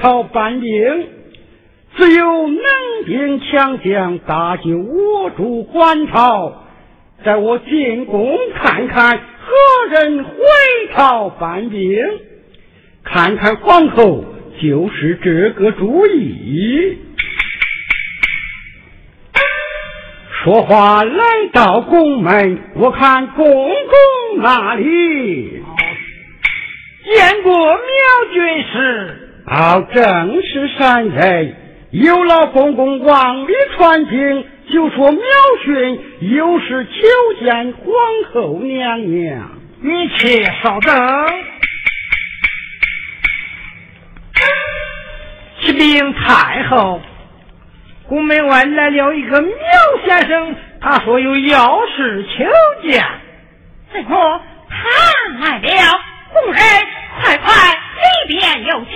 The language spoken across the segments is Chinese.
朝搬兵，只有能兵强将搭救我主还朝。在我进宫看看何人回朝搬兵，看看皇后就是这个主意。说话来到宫门，我看公公那里见过苗军师，好，正是山人。有老公公往里传经，就说苗训有事求见皇后娘娘。你且稍等。启禀太后。宫门外来了一个苗先生，他说有要事求见。怎么他来了？宫人，里边有请。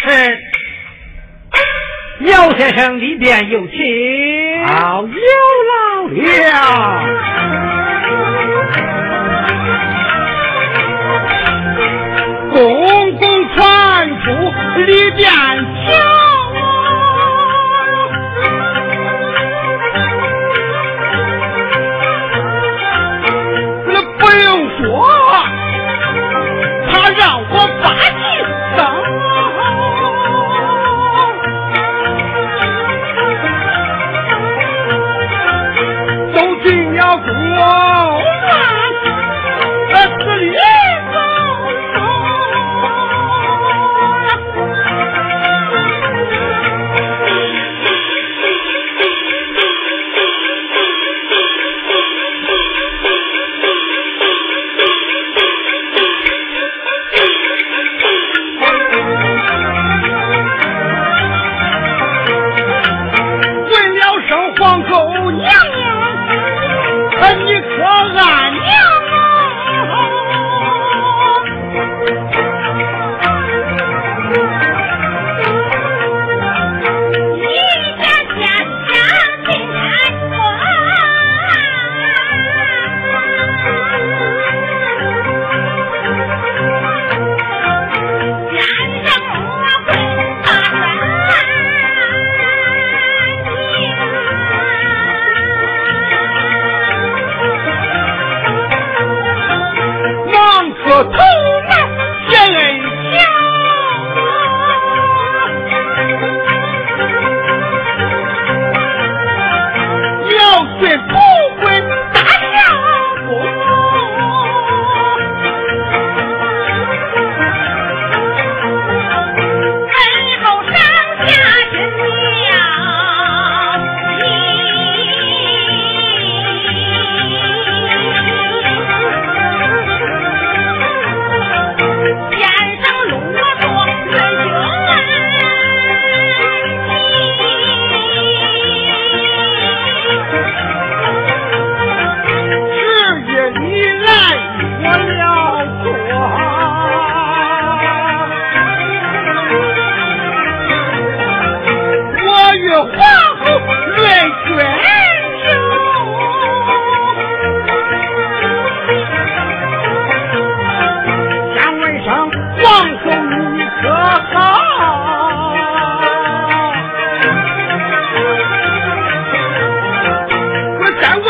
是，姚先生里边有请。好，有老了。公公传出里边国。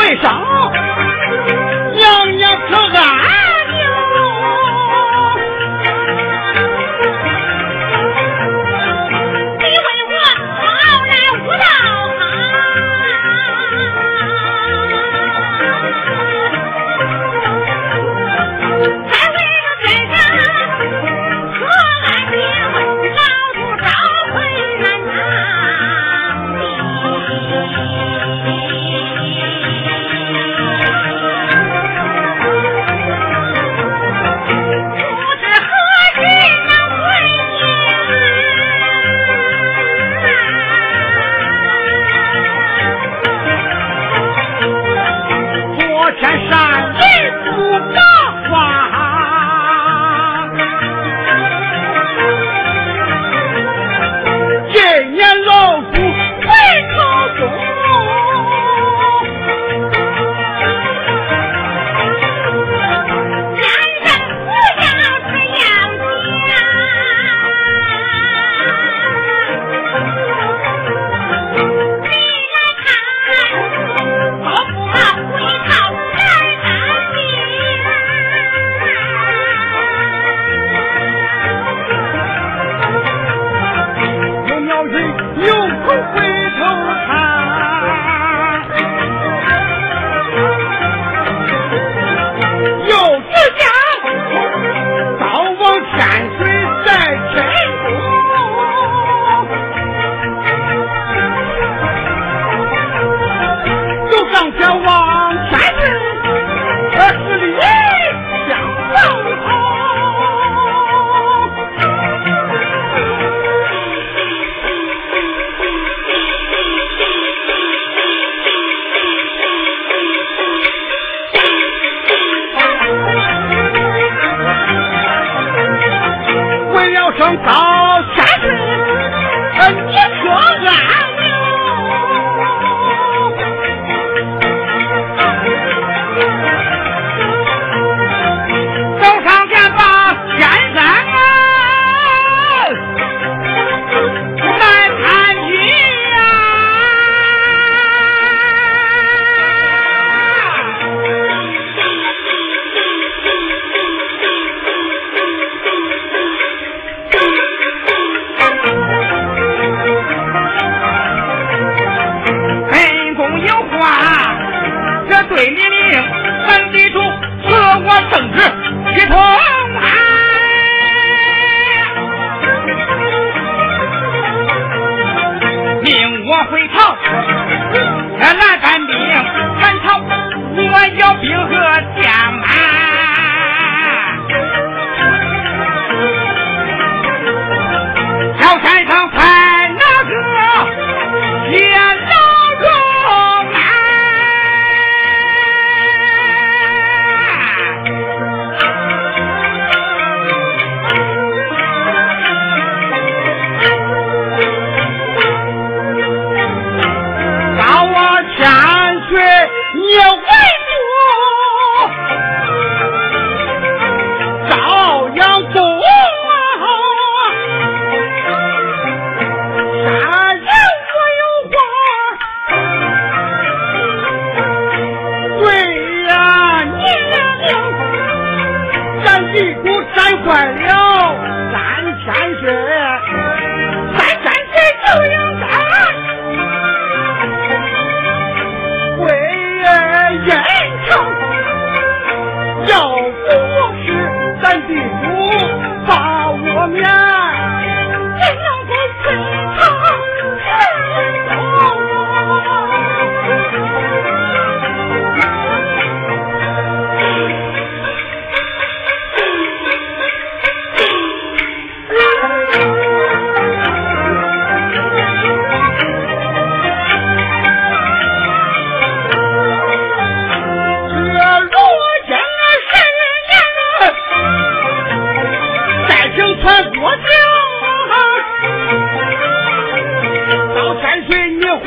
为啥？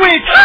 We.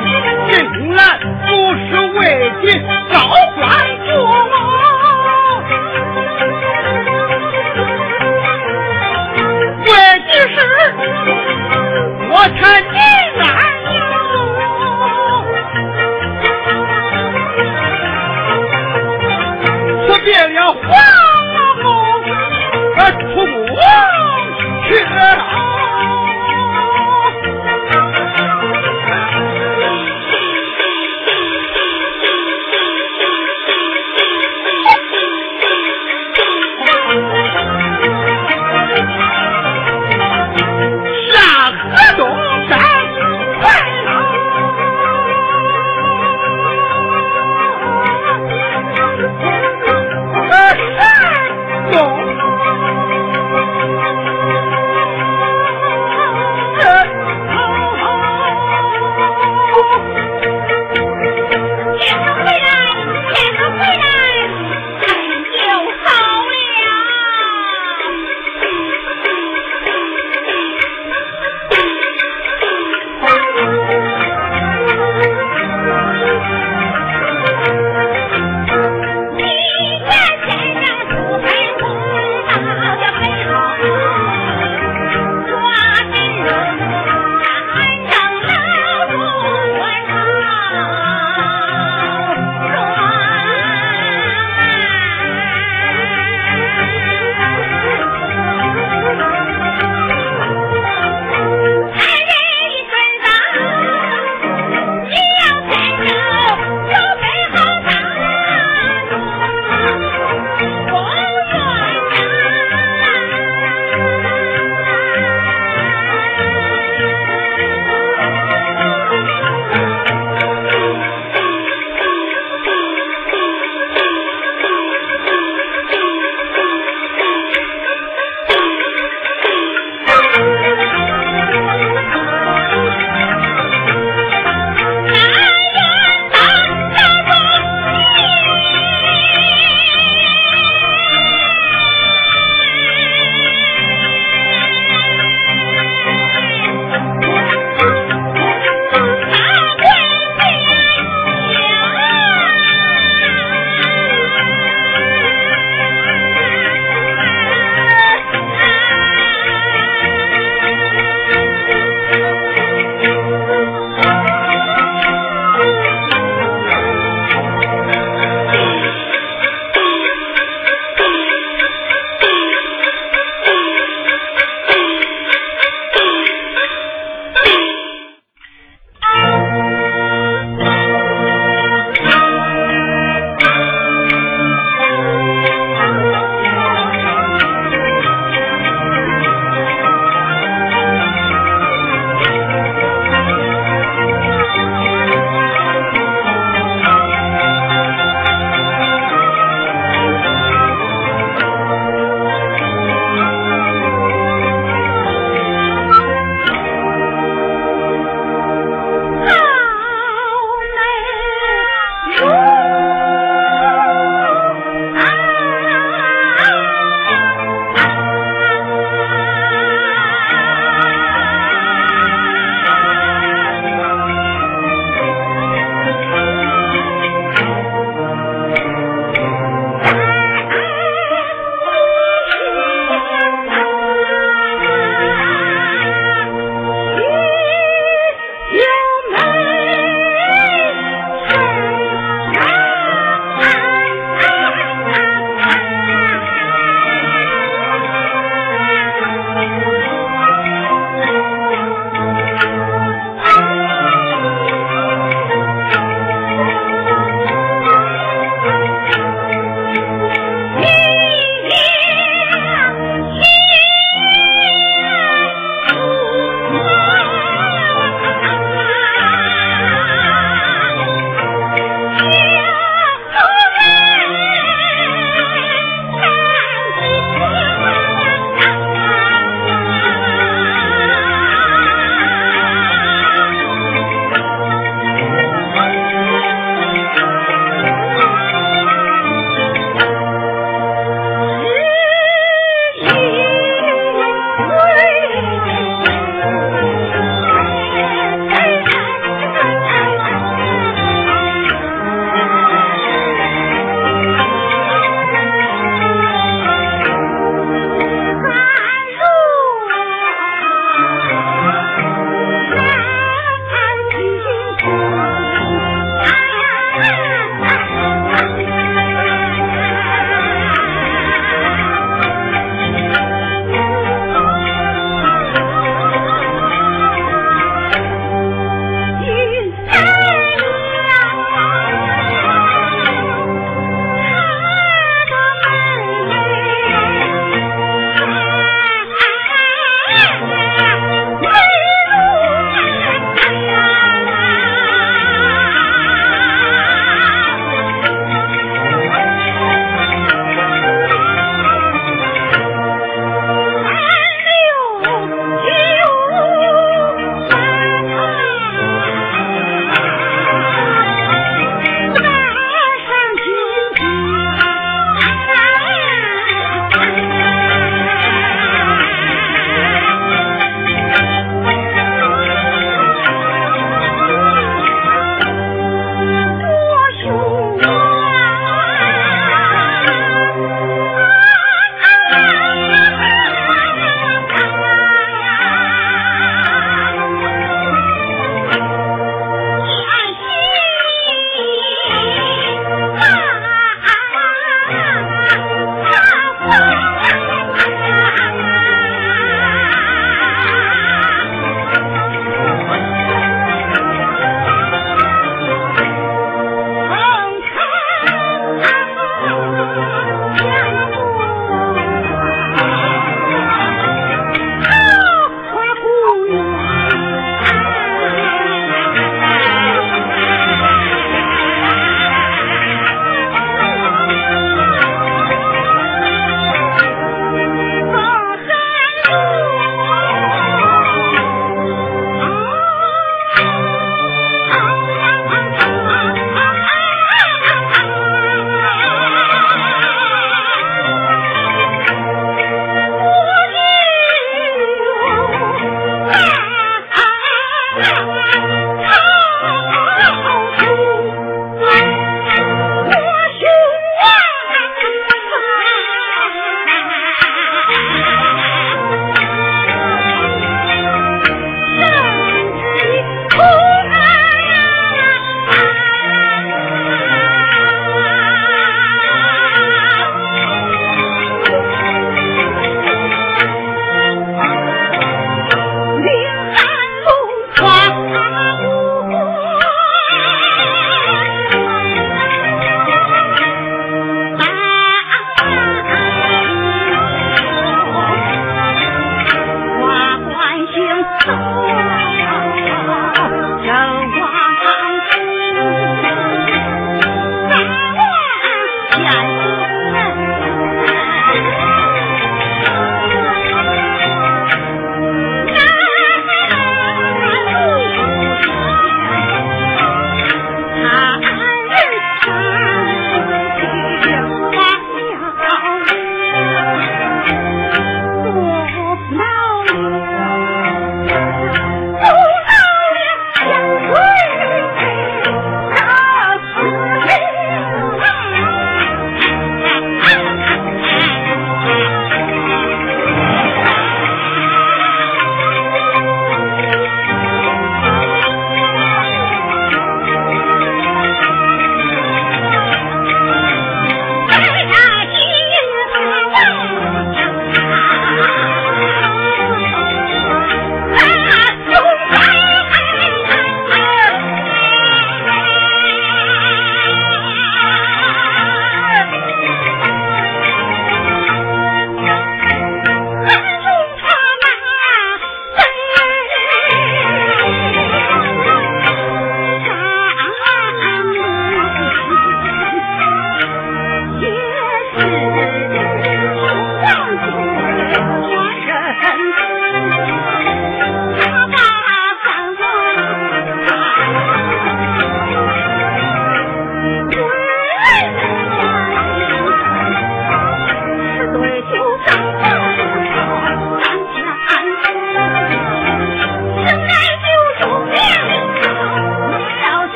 受降，竟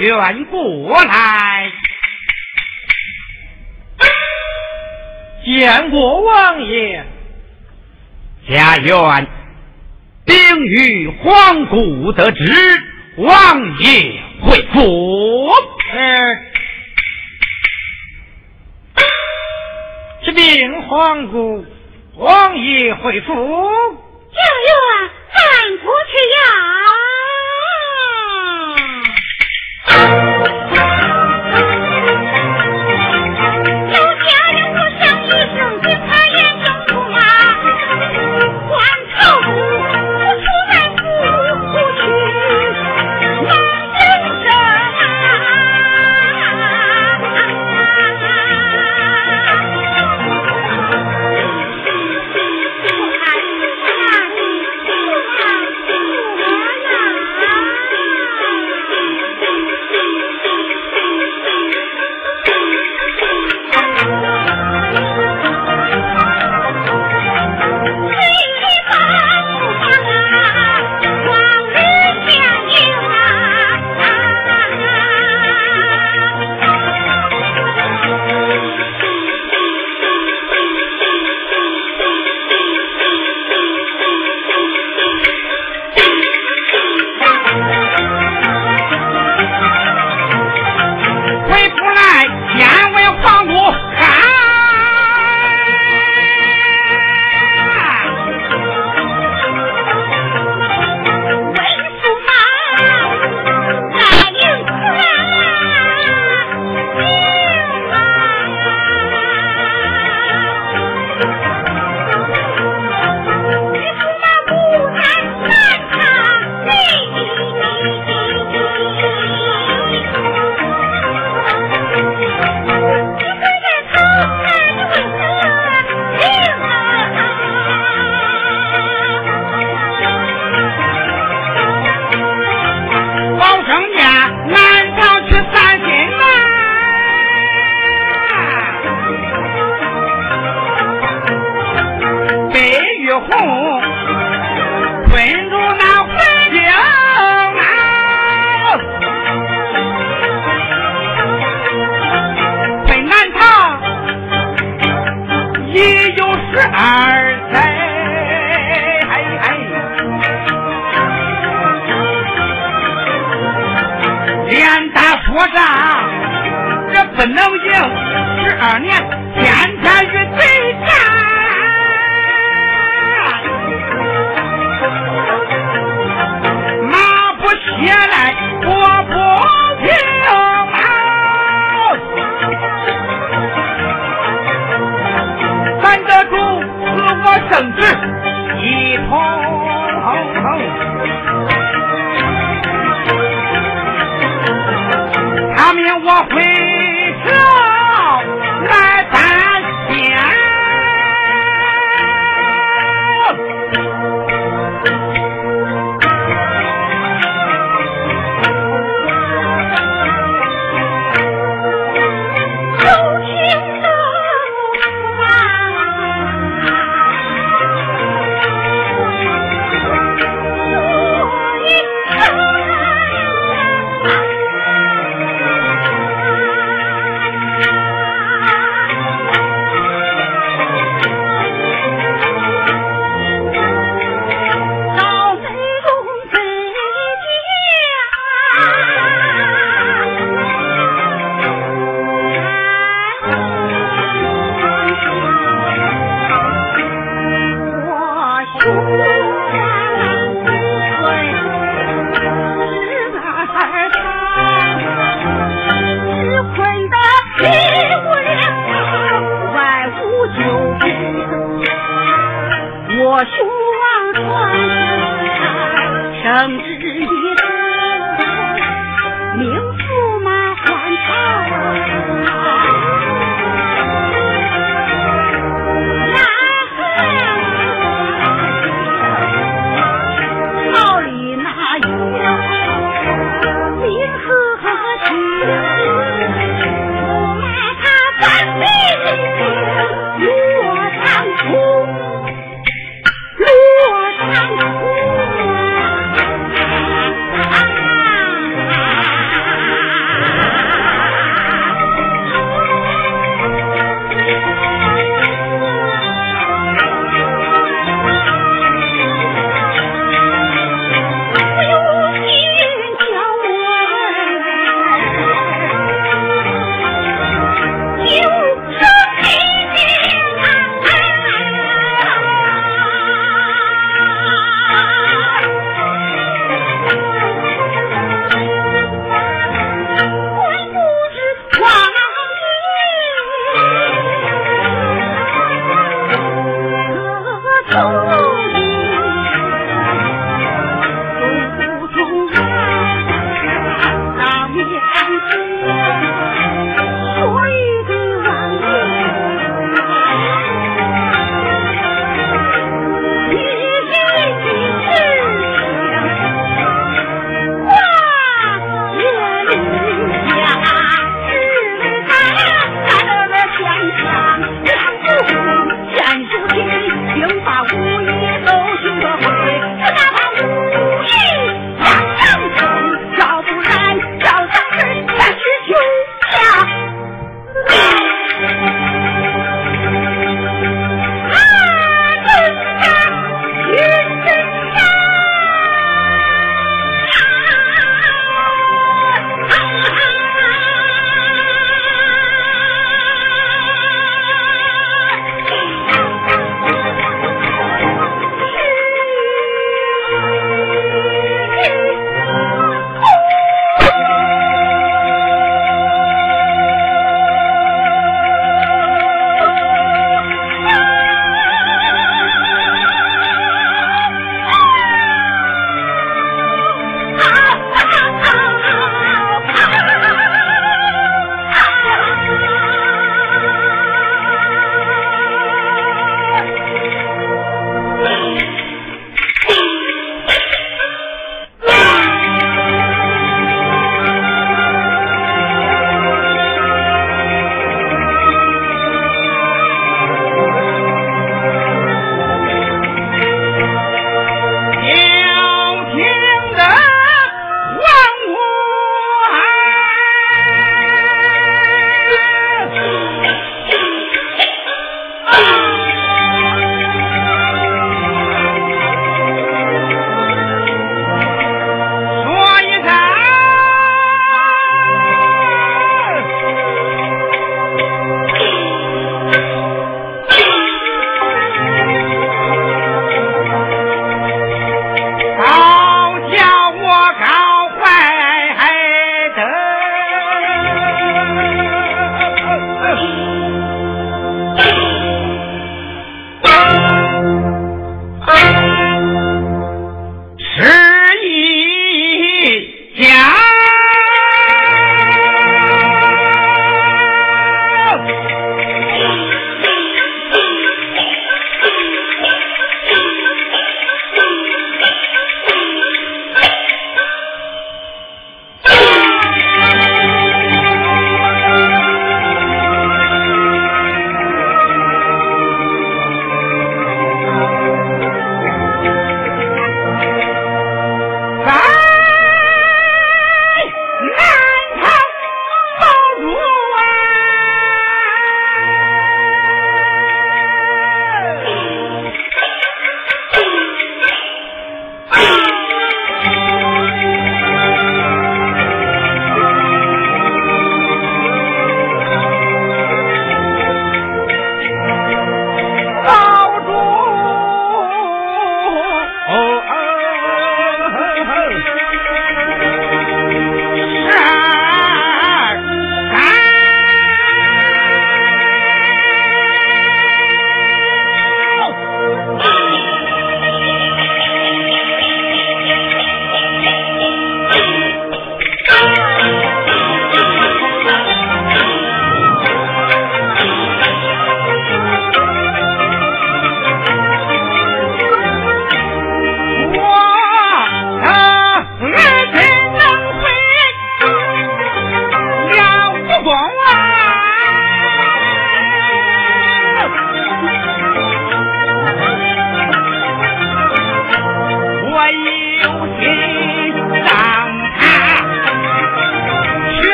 远过来，见过王爷。家园兵于荒谷得知，王爷回府。呃这荒谷，王爷回府。家园汉国之要。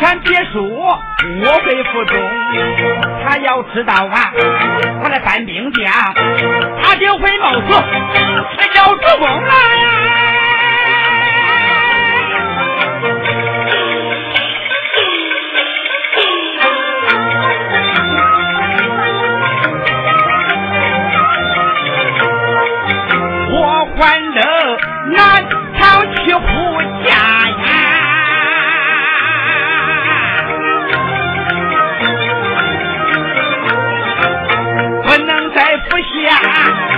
咱别说我被负重，他要知道啊，他的范兵江，他就会冒死，他要出宫了。我还乐难朝去护驾。Thank you.